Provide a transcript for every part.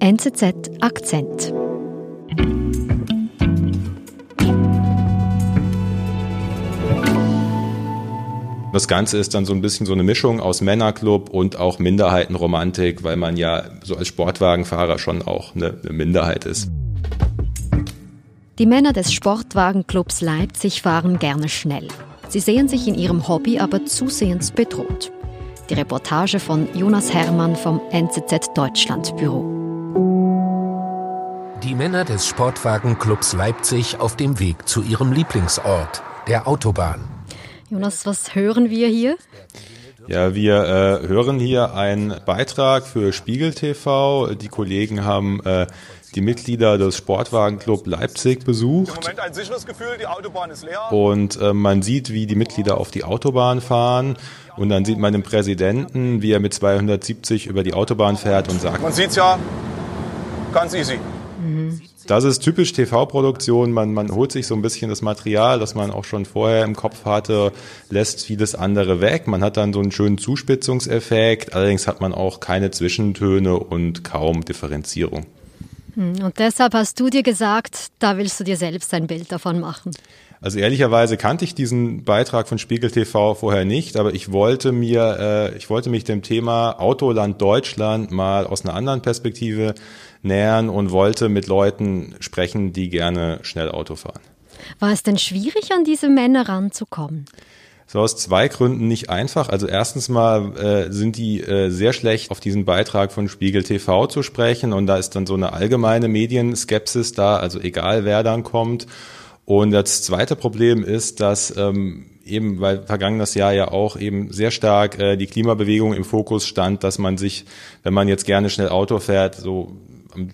NZZ Akzent. Das Ganze ist dann so ein bisschen so eine Mischung aus Männerclub und auch Minderheitenromantik, weil man ja so als Sportwagenfahrer schon auch eine, eine Minderheit ist. Die Männer des Sportwagenclubs Leipzig fahren gerne schnell. Sie sehen sich in ihrem Hobby aber zusehends bedroht. Die Reportage von Jonas Hermann vom NZZ Deutschland Büro. Die Männer des Sportwagenclubs Leipzig auf dem Weg zu ihrem Lieblingsort, der Autobahn. Jonas, was hören wir hier? Ja, wir äh, hören hier einen Beitrag für Spiegel TV. Die Kollegen haben äh, die Mitglieder des Sportwagenclub Leipzig besucht. Im Moment ein sicheres Gefühl, die Autobahn ist leer. Und äh, man sieht, wie die Mitglieder auf die Autobahn fahren. Und dann sieht man den Präsidenten, wie er mit 270 über die Autobahn fährt und sagt. Man sieht's ja, ganz easy. Das ist typisch TV-Produktion. Man, man holt sich so ein bisschen das Material, das man auch schon vorher im Kopf hatte, lässt vieles andere weg. Man hat dann so einen schönen Zuspitzungseffekt. Allerdings hat man auch keine Zwischentöne und kaum Differenzierung. Hm, und deshalb hast du dir gesagt, da willst du dir selbst ein Bild davon machen. Also ehrlicherweise kannte ich diesen Beitrag von Spiegel TV vorher nicht, aber ich wollte mir, äh, ich wollte mich dem Thema Autoland Deutschland mal aus einer anderen Perspektive nähern und wollte mit Leuten sprechen, die gerne schnell Auto fahren. War es denn schwierig, an diese Männer ranzukommen? So aus zwei Gründen nicht einfach. Also erstens mal äh, sind die äh, sehr schlecht auf diesen Beitrag von Spiegel TV zu sprechen und da ist dann so eine allgemeine Medienskepsis da, also egal wer dann kommt. Und das zweite Problem ist, dass ähm, eben, weil vergangenes Jahr ja auch eben sehr stark äh, die Klimabewegung im Fokus stand, dass man sich, wenn man jetzt gerne schnell Auto fährt, so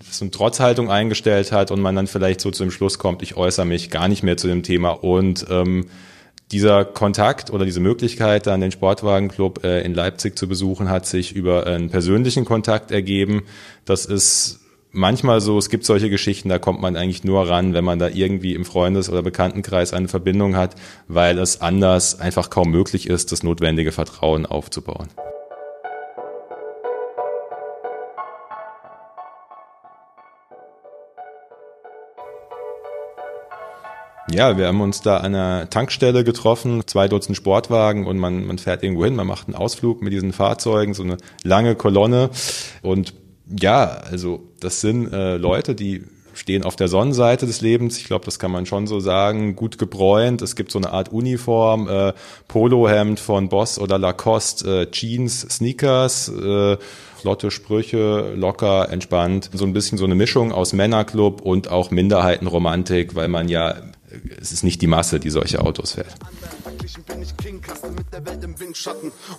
so eine Trotzhaltung eingestellt hat und man dann vielleicht so zu dem Schluss kommt, ich äußere mich gar nicht mehr zu dem Thema und ähm, dieser Kontakt oder diese Möglichkeit, dann den Sportwagenclub äh, in Leipzig zu besuchen, hat sich über einen persönlichen Kontakt ergeben. Das ist manchmal so, es gibt solche Geschichten, da kommt man eigentlich nur ran, wenn man da irgendwie im Freundes- oder Bekanntenkreis eine Verbindung hat, weil es anders einfach kaum möglich ist, das notwendige Vertrauen aufzubauen. Ja, wir haben uns da an einer Tankstelle getroffen, zwei Dutzend Sportwagen und man, man fährt irgendwo hin, man macht einen Ausflug mit diesen Fahrzeugen, so eine lange Kolonne. Und ja, also das sind äh, Leute, die stehen auf der Sonnenseite des Lebens. Ich glaube, das kann man schon so sagen. Gut gebräunt. Es gibt so eine Art Uniform, äh, Polohemd von Boss oder Lacoste, äh, Jeans, Sneakers, äh, flotte Sprüche, locker, entspannt. So ein bisschen so eine Mischung aus Männerclub und auch Minderheitenromantik, weil man ja es ist nicht die Masse, die solche Autos fährt.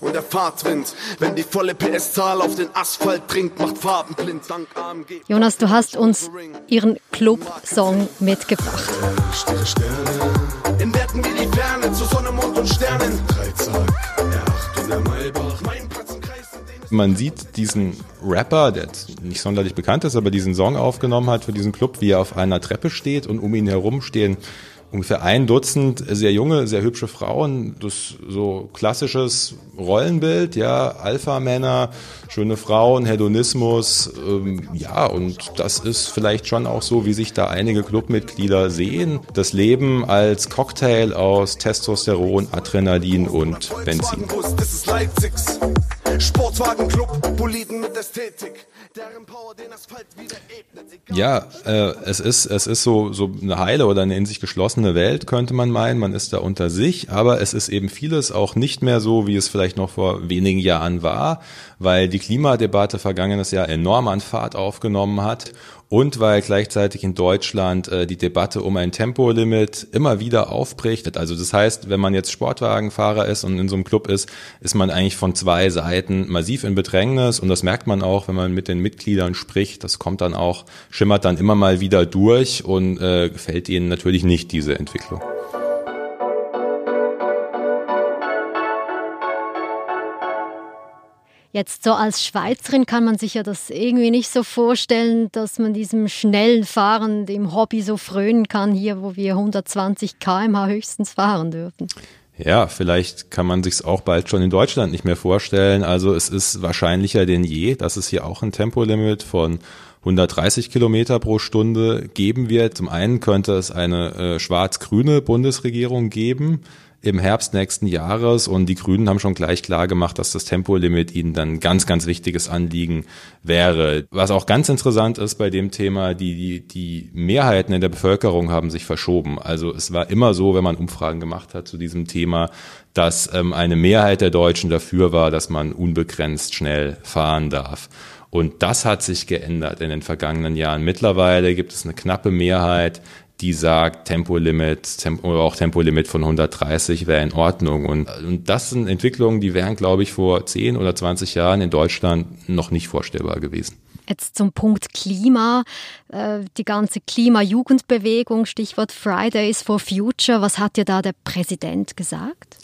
Und der Fahrtwind, wenn die volle PS-Zahl auf den Asphalt dringt, macht Farben blind. Dank AMG. Jonas, du hast uns ihren Club-Song mitgebracht. In Werten wie die Ferne zu Sonne, Mond und Sternen. Dreizack, R8 und der Platz man sieht diesen Rapper, der nicht sonderlich bekannt ist, aber diesen Song aufgenommen hat für diesen Club, wie er auf einer Treppe steht und um ihn herum stehen ungefähr ein Dutzend sehr junge, sehr hübsche Frauen. Das so klassisches Rollenbild, ja, Alpha-Männer, schöne Frauen, Hedonismus, ähm, ja, und das ist vielleicht schon auch so, wie sich da einige Clubmitglieder sehen. Das Leben als Cocktail aus Testosteron, Adrenalin und Benzin. Sportwagenclub, Boliden mit Ästhetik. Ja, äh, es ist es ist so so eine heile oder eine in sich geschlossene Welt könnte man meinen. Man ist da unter sich, aber es ist eben vieles auch nicht mehr so, wie es vielleicht noch vor wenigen Jahren war, weil die Klimadebatte vergangenes Jahr enorm an Fahrt aufgenommen hat und weil gleichzeitig in Deutschland äh, die Debatte um ein Tempolimit immer wieder aufbricht. Also das heißt, wenn man jetzt Sportwagenfahrer ist und in so einem Club ist, ist man eigentlich von zwei Seiten massiv in Bedrängnis und das merkt man auch, wenn man mit den Mitgliedern spricht. Das kommt dann auch, schimmert dann immer mal wieder durch und äh, gefällt ihnen natürlich nicht diese Entwicklung. Jetzt so als Schweizerin kann man sich ja das irgendwie nicht so vorstellen, dass man diesem schnellen Fahren, dem Hobby so frönen kann, hier wo wir 120 km/h höchstens fahren dürfen. Ja, vielleicht kann man sich auch bald schon in Deutschland nicht mehr vorstellen. Also es ist wahrscheinlicher denn je, dass es hier auch ein Tempolimit von 130 Kilometer pro Stunde geben wird. Zum einen könnte es eine äh, schwarz-grüne Bundesregierung geben im Herbst nächsten Jahres und die Grünen haben schon gleich klar gemacht, dass das Tempolimit ihnen dann ganz, ganz wichtiges Anliegen wäre. Was auch ganz interessant ist bei dem Thema, die, die, die Mehrheiten in der Bevölkerung haben sich verschoben. Also es war immer so, wenn man Umfragen gemacht hat zu diesem Thema, dass ähm, eine Mehrheit der Deutschen dafür war, dass man unbegrenzt schnell fahren darf. Und das hat sich geändert in den vergangenen Jahren. Mittlerweile gibt es eine knappe Mehrheit, die sagt, Tempolimit Tempo, oder auch Tempolimit von 130 wäre in Ordnung. Und, und das sind Entwicklungen, die wären, glaube ich, vor 10 oder 20 Jahren in Deutschland noch nicht vorstellbar gewesen. Jetzt zum Punkt Klima, äh, die ganze Klima-Jugendbewegung, Stichwort Fridays for Future. Was hat dir da der Präsident gesagt?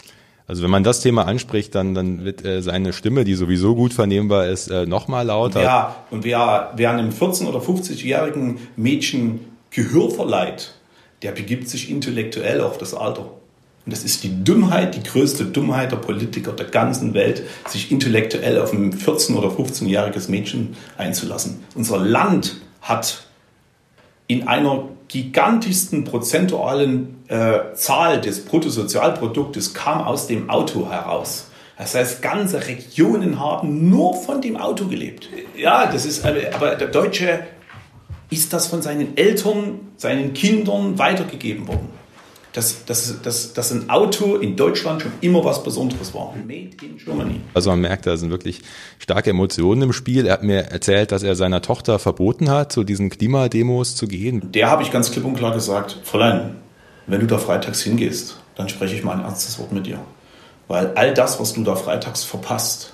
Also wenn man das Thema anspricht, dann, dann wird äh, seine Stimme, die sowieso gut vernehmbar ist, äh, nochmal lauter. Ja, und wer, wer einem 14- oder 50-jährigen Mädchen Gehör verleiht, der begibt sich intellektuell auf das Alter. Und das ist die Dummheit, die größte Dummheit der Politiker der ganzen Welt, sich intellektuell auf ein 14- oder 15-jähriges Mädchen einzulassen. Unser Land hat in einer gigantischsten prozentualen äh, Zahl des Bruttosozialproduktes kam aus dem Auto heraus. Das heißt, ganze Regionen haben nur von dem Auto gelebt. Ja, das ist, aber der Deutsche ist das von seinen Eltern, seinen Kindern weitergegeben worden. Dass, dass, dass, dass ein Auto in Deutschland schon immer was Besonderes war. Made in Germany. Also man merkt, da sind wirklich starke Emotionen im Spiel. Er hat mir erzählt, dass er seiner Tochter verboten hat, zu diesen Klimademos zu gehen. Der habe ich ganz klipp und klar gesagt, Fräulein, wenn du da freitags hingehst, dann spreche ich mal ein ernstes Wort mit dir. Weil all das, was du da freitags verpasst,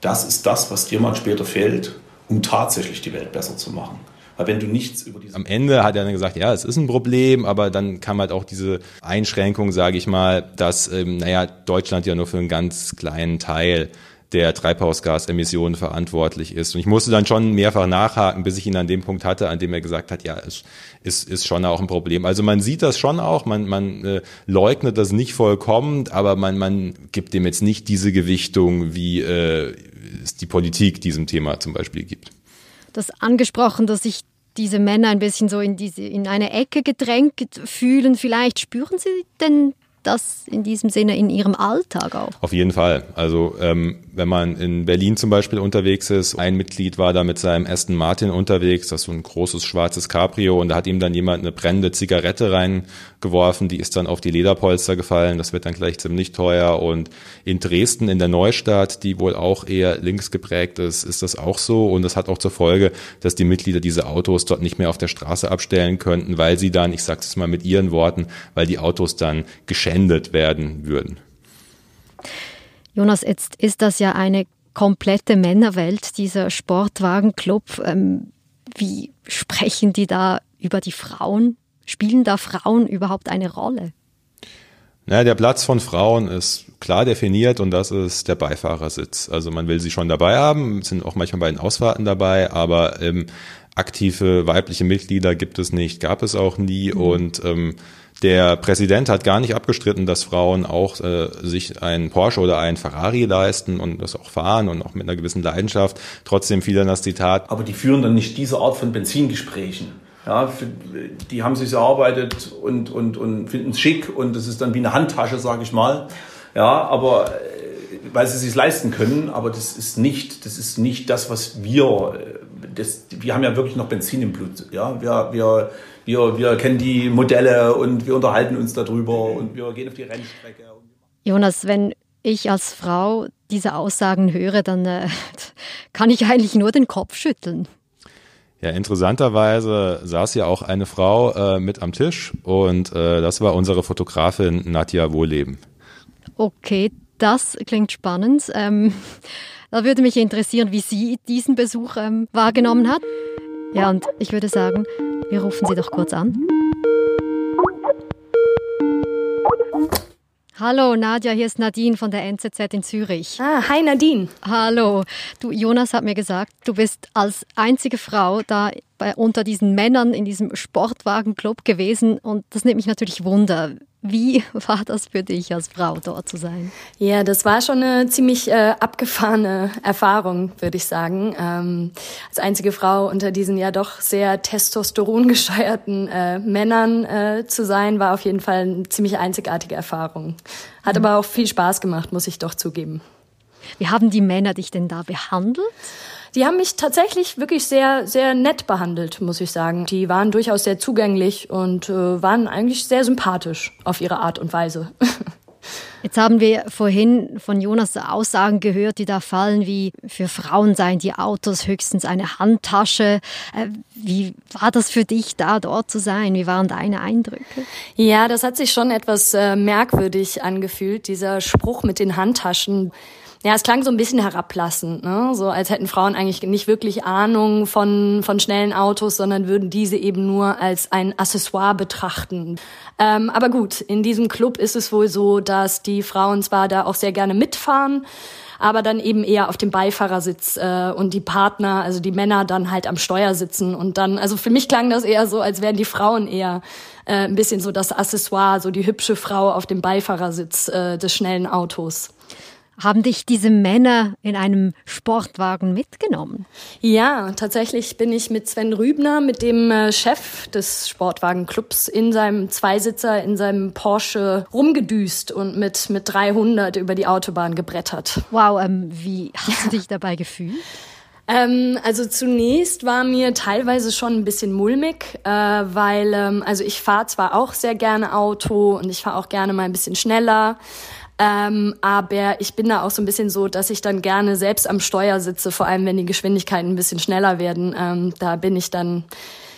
das ist das, was dir mal später fehlt, um tatsächlich die Welt besser zu machen. Weil wenn du nichts über diese Am Ende hat er dann gesagt, ja, es ist ein Problem, aber dann kam halt auch diese Einschränkung, sage ich mal, dass, ähm, naja, Deutschland ja nur für einen ganz kleinen Teil der Treibhausgasemissionen verantwortlich ist. Und ich musste dann schon mehrfach nachhaken, bis ich ihn an dem Punkt hatte, an dem er gesagt hat, ja, es ist, ist schon auch ein Problem. Also man sieht das schon auch, man, man äh, leugnet das nicht vollkommen, aber man, man gibt dem jetzt nicht diese Gewichtung, wie äh, es die Politik diesem Thema zum Beispiel gibt das angesprochen, dass sich diese Männer ein bisschen so in, diese, in eine Ecke gedrängt fühlen. Vielleicht spüren sie denn das in diesem Sinne in Ihrem Alltag auch? Auf jeden Fall. Also ähm, wenn man in Berlin zum Beispiel unterwegs ist, ein Mitglied war da mit seinem Aston Martin unterwegs, das ist so ein großes schwarzes Cabrio und da hat ihm dann jemand eine brennende Zigarette reingeworfen, die ist dann auf die Lederpolster gefallen, das wird dann gleich ziemlich teuer und in Dresden in der Neustadt, die wohl auch eher links geprägt ist, ist das auch so und das hat auch zur Folge, dass die Mitglieder diese Autos dort nicht mehr auf der Straße abstellen könnten, weil sie dann, ich sage es mal mit ihren Worten, weil die Autos dann geschändet werden würden. Jonas, jetzt ist das ja eine komplette Männerwelt, dieser Sportwagenclub. Ähm, wie sprechen die da über die Frauen? Spielen da Frauen überhaupt eine Rolle? Naja, der Platz von Frauen ist klar definiert und das ist der Beifahrersitz. Also man will sie schon dabei haben, sind auch manchmal bei den Ausfahrten dabei, aber ähm, aktive weibliche Mitglieder gibt es nicht, gab es auch nie mhm. und ähm, der Präsident hat gar nicht abgestritten, dass Frauen auch äh, sich einen Porsche oder einen Ferrari leisten und das auch fahren und auch mit einer gewissen Leidenschaft. Trotzdem fiel dann das Zitat. Aber die führen dann nicht diese Art von Benzingesprächen. Ja, die haben sich erarbeitet und, und, und finden es schick und das ist dann wie eine Handtasche, sage ich mal. Ja, aber äh, weil sie es sich leisten können, aber das ist nicht, das ist nicht das, was wir, äh, das, wir haben ja wirklich noch Benzin im Blut. Ja, wir, wir, wir, wir kennen die Modelle und wir unterhalten uns darüber und wir gehen auf die Rennstrecke. Jonas, wenn ich als Frau diese Aussagen höre, dann äh, kann ich eigentlich nur den Kopf schütteln. Ja, interessanterweise saß ja auch eine Frau äh, mit am Tisch und äh, das war unsere Fotografin Nadja Wohleben. Okay, das klingt spannend. Ähm, da würde mich interessieren, wie sie diesen Besuch ähm, wahrgenommen hat. Ja, und ich würde sagen, wir rufen sie doch kurz an. Hallo Nadja, hier ist Nadine von der NZZ in Zürich. Ah, hi Nadine. Hallo. Du, Jonas hat mir gesagt, du bist als einzige Frau da bei, unter diesen Männern in diesem Sportwagenclub gewesen und das nimmt mich natürlich Wunder. Wie war das für dich als Frau dort zu sein? Ja, das war schon eine ziemlich äh, abgefahrene Erfahrung, würde ich sagen. Ähm, als einzige Frau unter diesen ja doch sehr testosterongescheuerten äh, Männern äh, zu sein, war auf jeden Fall eine ziemlich einzigartige Erfahrung. Hat mhm. aber auch viel Spaß gemacht, muss ich doch zugeben. Wie haben die Männer dich denn da behandelt? Die haben mich tatsächlich wirklich sehr, sehr nett behandelt, muss ich sagen. Die waren durchaus sehr zugänglich und äh, waren eigentlich sehr sympathisch auf ihre Art und Weise. Jetzt haben wir vorhin von Jonas Aussagen gehört, die da fallen, wie für Frauen seien die Autos höchstens eine Handtasche. Äh, wie war das für dich, da dort zu sein? Wie waren deine Eindrücke? Ja, das hat sich schon etwas äh, merkwürdig angefühlt, dieser Spruch mit den Handtaschen. Ja, es klang so ein bisschen herablassend, ne? so als hätten Frauen eigentlich nicht wirklich Ahnung von, von schnellen Autos, sondern würden diese eben nur als ein Accessoire betrachten. Ähm, aber gut, in diesem Club ist es wohl so, dass die Frauen zwar da auch sehr gerne mitfahren, aber dann eben eher auf dem Beifahrersitz äh, und die Partner, also die Männer dann halt am Steuer sitzen und dann, also für mich klang das eher so, als wären die Frauen eher äh, ein bisschen so das Accessoire, so die hübsche Frau auf dem Beifahrersitz äh, des schnellen Autos. Haben dich diese Männer in einem Sportwagen mitgenommen? Ja, tatsächlich bin ich mit Sven Rübner, mit dem äh, Chef des Sportwagenclubs, in seinem Zweisitzer, in seinem Porsche rumgedüst und mit, mit 300 über die Autobahn gebrettert. Wow, ähm, wie hast du dich dabei gefühlt? Ähm, also zunächst war mir teilweise schon ein bisschen mulmig, äh, weil ähm, also ich fahre zwar auch sehr gerne Auto und ich fahre auch gerne mal ein bisschen schneller, ähm, aber ich bin da auch so ein bisschen so, dass ich dann gerne selbst am Steuer sitze, vor allem wenn die Geschwindigkeiten ein bisschen schneller werden. Ähm, da bin ich dann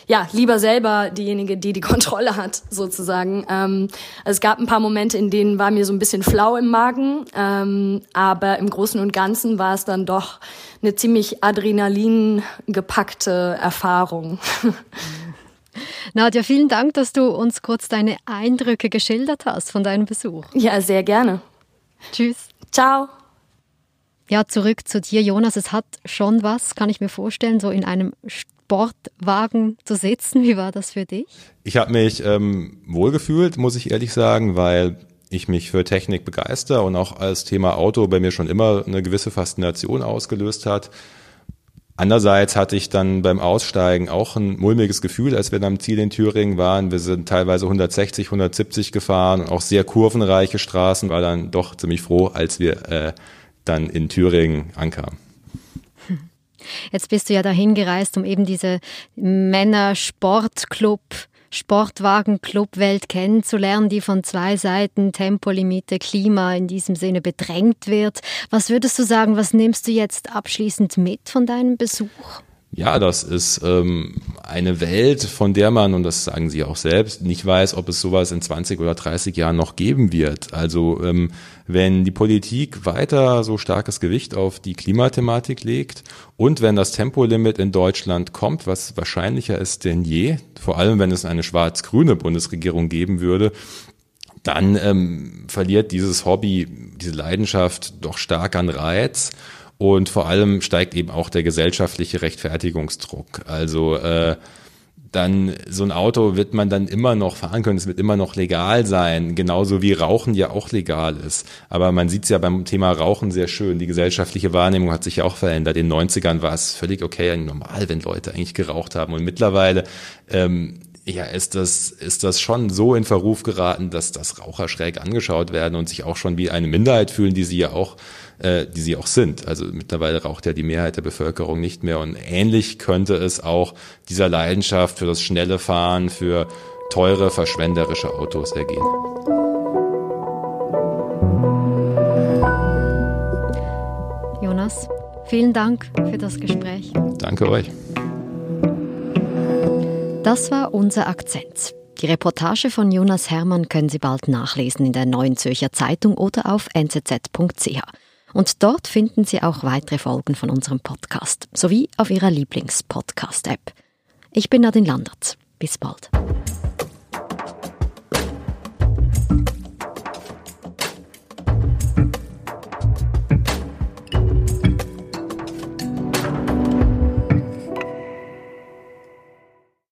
ja, lieber selber diejenige, die die Kontrolle hat, sozusagen. Ähm, also es gab ein paar Momente, in denen war mir so ein bisschen flau im Magen, ähm, aber im Großen und Ganzen war es dann doch eine ziemlich Adrenalin gepackte Erfahrung. Nadja, vielen Dank, dass du uns kurz deine Eindrücke geschildert hast von deinem Besuch. Ja, sehr gerne. Tschüss. Ciao. Ja, zurück zu dir, Jonas. Es hat schon was, kann ich mir vorstellen, so in einem Sportwagen zu sitzen. Wie war das für dich? Ich habe mich ähm, wohlgefühlt, muss ich ehrlich sagen, weil ich mich für Technik begeister und auch als Thema Auto bei mir schon immer eine gewisse Faszination ausgelöst hat. Andererseits hatte ich dann beim Aussteigen auch ein mulmiges Gefühl, als wir dann am Ziel in Thüringen waren. Wir sind teilweise 160, 170 gefahren und auch sehr kurvenreiche Straßen, war dann doch ziemlich froh, als wir äh, dann in Thüringen ankamen. Jetzt bist du ja dahin gereist, um eben diese Männer-Sportclub Sportwagen-Club-Welt kennenzulernen, die von zwei Seiten Tempolimite, Klima in diesem Sinne bedrängt wird. Was würdest du sagen, was nimmst du jetzt abschließend mit von deinem Besuch? Ja, das ist ähm, eine Welt, von der man, und das sagen Sie auch selbst, nicht weiß, ob es sowas in 20 oder 30 Jahren noch geben wird. Also ähm, wenn die Politik weiter so starkes Gewicht auf die Klimathematik legt und wenn das Tempolimit in Deutschland kommt, was wahrscheinlicher ist denn je, vor allem wenn es eine schwarz-grüne Bundesregierung geben würde, dann ähm, verliert dieses Hobby, diese Leidenschaft doch stark an Reiz. Und vor allem steigt eben auch der gesellschaftliche Rechtfertigungsdruck. Also äh, dann so ein Auto wird man dann immer noch fahren können, es wird immer noch legal sein, genauso wie Rauchen ja auch legal ist. Aber man sieht es ja beim Thema Rauchen sehr schön. Die gesellschaftliche Wahrnehmung hat sich ja auch verändert. In den 90ern war es völlig okay, normal, wenn Leute eigentlich geraucht haben. Und mittlerweile ähm, ja, ist das, ist das schon so in Verruf geraten, dass das Raucher schräg angeschaut werden und sich auch schon wie eine Minderheit fühlen, die sie ja auch äh, die sie auch sind. Also mittlerweile raucht ja die Mehrheit der Bevölkerung nicht mehr. Und ähnlich könnte es auch dieser Leidenschaft für das schnelle Fahren, für teure, verschwenderische Autos ergehen. Jonas, vielen Dank für das Gespräch. Danke euch. Das war unser Akzent. Die Reportage von Jonas Hermann können Sie bald nachlesen in der Neuen Zürcher Zeitung oder auf nzz.ch. Und dort finden Sie auch weitere Folgen von unserem Podcast sowie auf Ihrer Lieblingspodcast-App. Ich bin Nadine Landert. Bis bald.